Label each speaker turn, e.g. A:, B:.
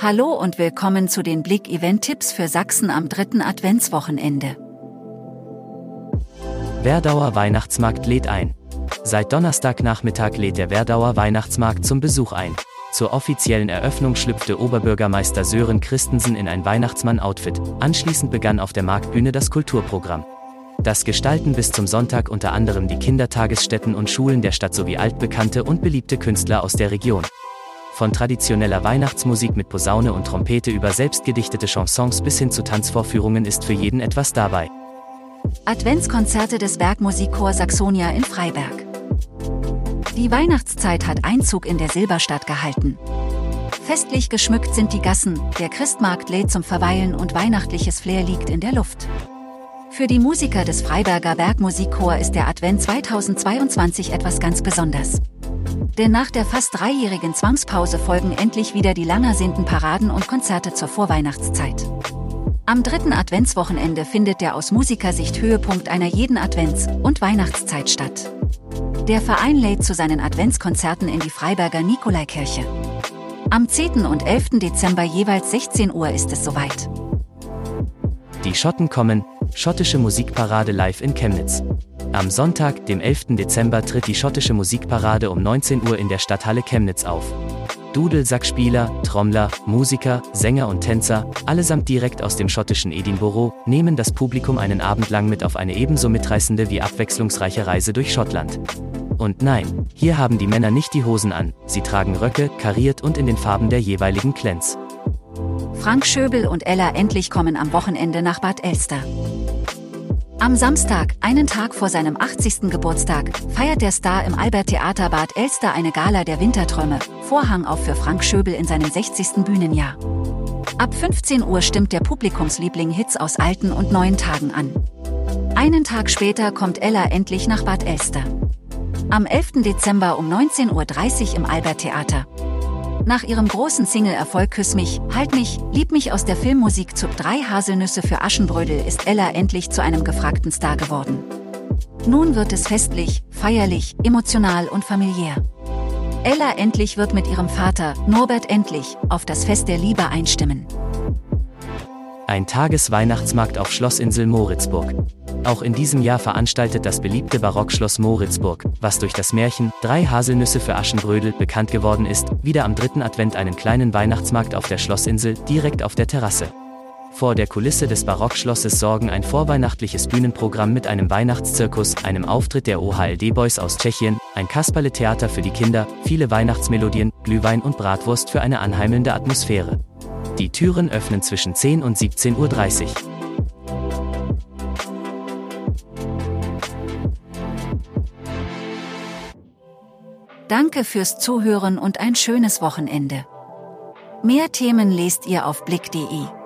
A: Hallo und willkommen zu den Blick-Event-Tipps für Sachsen am dritten Adventswochenende.
B: Werdauer Weihnachtsmarkt lädt ein. Seit Donnerstagnachmittag lädt der Werdauer Weihnachtsmarkt zum Besuch ein. Zur offiziellen Eröffnung schlüpfte Oberbürgermeister Sören Christensen in ein Weihnachtsmann-Outfit. Anschließend begann auf der Marktbühne das Kulturprogramm. Das gestalten bis zum Sonntag unter anderem die Kindertagesstätten und Schulen der Stadt sowie altbekannte und beliebte Künstler aus der Region. Von traditioneller Weihnachtsmusik mit Posaune und Trompete über selbstgedichtete Chansons bis hin zu Tanzvorführungen ist für jeden etwas dabei.
A: Adventskonzerte des Bergmusikchor Saxonia in Freiberg. Die Weihnachtszeit hat Einzug in der Silberstadt gehalten. Festlich geschmückt sind die Gassen, der Christmarkt lädt zum Verweilen und weihnachtliches Flair liegt in der Luft. Für die Musiker des Freiberger Bergmusikchor ist der Advent 2022 etwas ganz Besonderes. Denn nach der fast dreijährigen Zwangspause folgen endlich wieder die langersehnten Paraden und Konzerte zur Vorweihnachtszeit. Am dritten Adventswochenende findet der aus Musikersicht Höhepunkt einer jeden Advents- und Weihnachtszeit statt. Der Verein lädt zu seinen Adventskonzerten in die Freiberger Nikolaikirche. Am 10. und 11. Dezember jeweils 16 Uhr ist es soweit.
B: Die Schotten kommen, schottische Musikparade live in Chemnitz. Am Sonntag, dem 11. Dezember, tritt die schottische Musikparade um 19 Uhr in der Stadthalle Chemnitz auf. Dudelsackspieler, Trommler, Musiker, Sänger und Tänzer, allesamt direkt aus dem schottischen Edinburgh, nehmen das Publikum einen Abend lang mit auf eine ebenso mitreißende wie abwechslungsreiche Reise durch Schottland. Und nein, hier haben die Männer nicht die Hosen an, sie tragen Röcke, kariert und in den Farben der jeweiligen Clans.
A: Frank Schöbel und Ella endlich kommen am Wochenende nach Bad Elster. Am Samstag, einen Tag vor seinem 80. Geburtstag, feiert der Star im Albert Theater Bad Elster eine Gala der Winterträume, Vorhang auf für Frank Schöbel in seinem 60. Bühnenjahr. Ab 15 Uhr stimmt der Publikumsliebling Hits aus alten und neuen Tagen an. Einen Tag später kommt Ella endlich nach Bad Elster. Am 11. Dezember um 19.30 Uhr im Albert Theater. Nach ihrem großen Single-Erfolg Küss mich, Halt mich, Lieb mich aus der Filmmusik zu Drei Haselnüsse für Aschenbrödel ist Ella endlich zu einem gefragten Star geworden. Nun wird es festlich, feierlich, emotional und familiär. Ella endlich wird mit ihrem Vater, Norbert endlich, auf das Fest der Liebe einstimmen.
B: Ein Tagesweihnachtsmarkt auf Schlossinsel Moritzburg. Auch in diesem Jahr veranstaltet das beliebte Barockschloss Moritzburg, was durch das Märchen Drei Haselnüsse für Aschenbrödel bekannt geworden ist, wieder am dritten Advent einen kleinen Weihnachtsmarkt auf der Schlossinsel direkt auf der Terrasse. Vor der Kulisse des Barockschlosses sorgen ein vorweihnachtliches Bühnenprogramm mit einem Weihnachtszirkus, einem Auftritt der OHLD Boys aus Tschechien, ein Kasperle-Theater für die Kinder, viele Weihnachtsmelodien, Glühwein und Bratwurst für eine anheimelnde Atmosphäre. Die Türen öffnen zwischen 10 und 17.30 Uhr.
A: Danke fürs Zuhören und ein schönes Wochenende. Mehr Themen lest ihr auf blick.de.